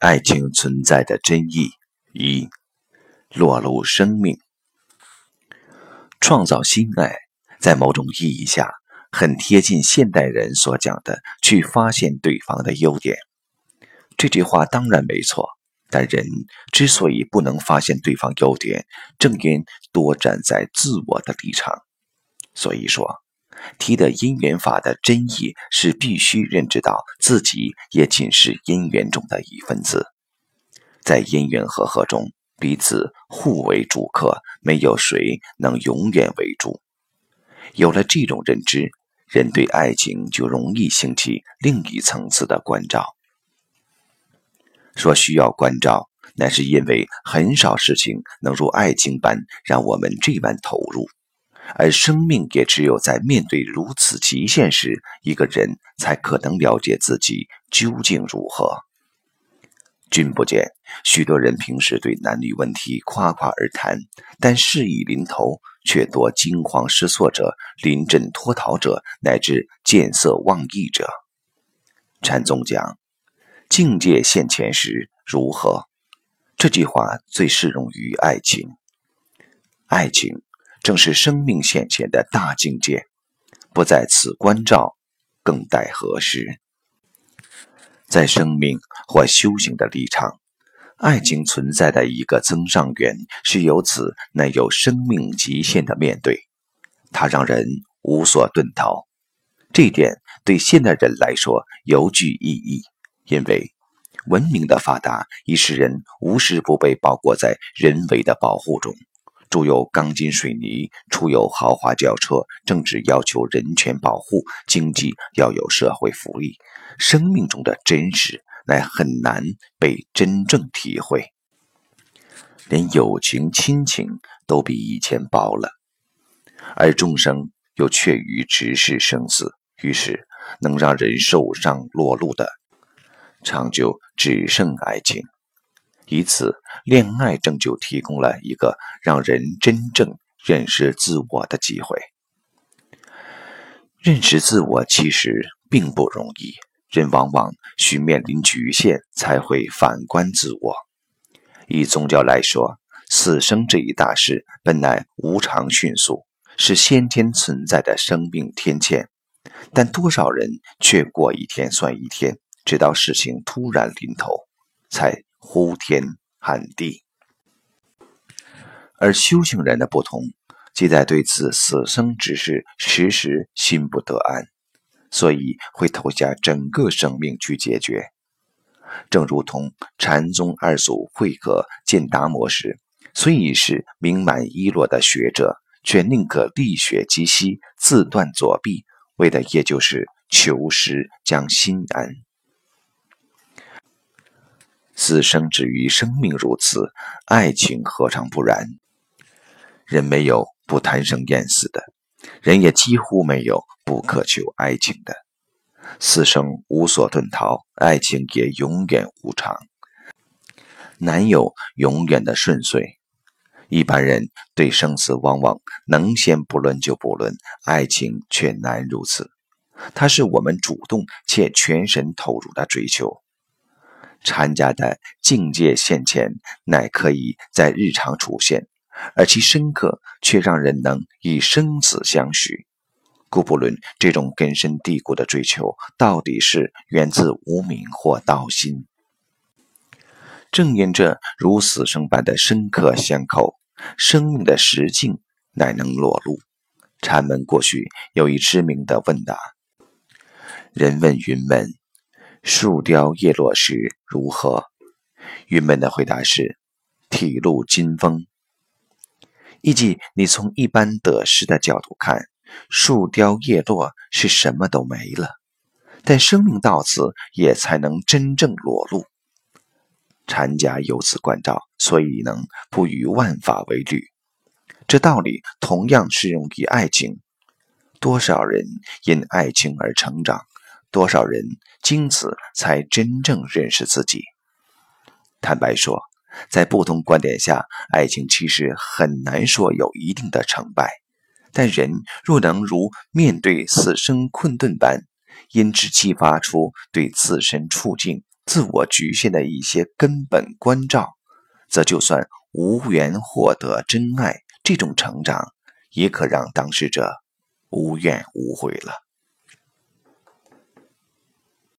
爱情存在的真意一，裸露生命，创造新爱，在某种意义下，很贴近现代人所讲的去发现对方的优点。这句话当然没错，但人之所以不能发现对方优点，正因多站在自我的立场。所以说。提的因缘法的真意是必须认知到自己也仅是因缘中的一份子，在因缘和合中彼此互为主客，没有谁能永远为主。有了这种认知，人对爱情就容易兴起另一层次的关照。说需要关照，那是因为很少事情能如爱情般让我们这般投入。而生命也只有在面对如此极限时，一个人才可能了解自己究竟如何。君不见，许多人平时对男女问题夸夸而谈，但事已临头，却多惊慌失措者、临阵脱逃者，乃至见色忘义者。禅宗讲：“境界现前时如何？”这句话最适用于爱情。爱情。正是生命显前的大境界，不在此关照，更待何时？在生命或修行的立场，爱情存在的一个增上缘，是由此乃有生命极限的面对，它让人无所遁逃。这点对现代人来说尤具意义，因为文明的发达已使人无时不被包裹在人为的保护中。住有钢筋水泥，出有豪华轿车，政治要求人权保护，经济要有社会福利，生命中的真实乃很难被真正体会。连友情亲情都比以前薄了，而众生又怯于直视生死，于是能让人受伤落露的，长久只剩爱情。以此，恋爱正就提供了一个让人真正认识自我的机会。认识自我其实并不容易，人往往需面临局限，才会反观自我。以宗教来说，死生这一大事本来无常迅速，是先天存在的生命天堑，但多少人却过一天算一天，直到事情突然临头，才。呼天喊地，而修行人的不同，即在对此死生之事时时心不得安，所以会投下整个生命去解决。正如同禅宗二祖慧可见达摩时，虽已是名满一落的学者，却宁可沥血及膝，自断左臂，为的也就是求师将心安。死生之于生命如此，爱情何尝不然？人没有不贪生厌死的，人也几乎没有不渴求爱情的。死生无所遁逃，爱情也永远无常，难有永远的顺遂。一般人对生死往往能先不论就不论，爱情却难如此。它是我们主动且全神投入的追求。禅家的境界现前，乃可以在日常出现，而其深刻却让人能以生死相许。故不论这种根深蒂固的追求到底是源自无名或道心，正因这如死生般的深刻相扣，生命的实境乃能裸露。禅门过去有一知名的问答：人问云门。树雕叶落时如何？云门的回答是：体露金风。亦即你从一般得失的角度看，树雕叶落是什么都没了，但生命到此也才能真正裸露。禅家由此关照，所以能不与万法为侣。这道理同样适用于爱情。多少人因爱情而成长？多少人经此才真正认识自己？坦白说，在不同观点下，爱情其实很难说有一定的成败。但人若能如面对死生困顿般，因之激发出对自身处境、自我局限的一些根本关照，则就算无缘获得真爱，这种成长也可让当事者无怨无悔了。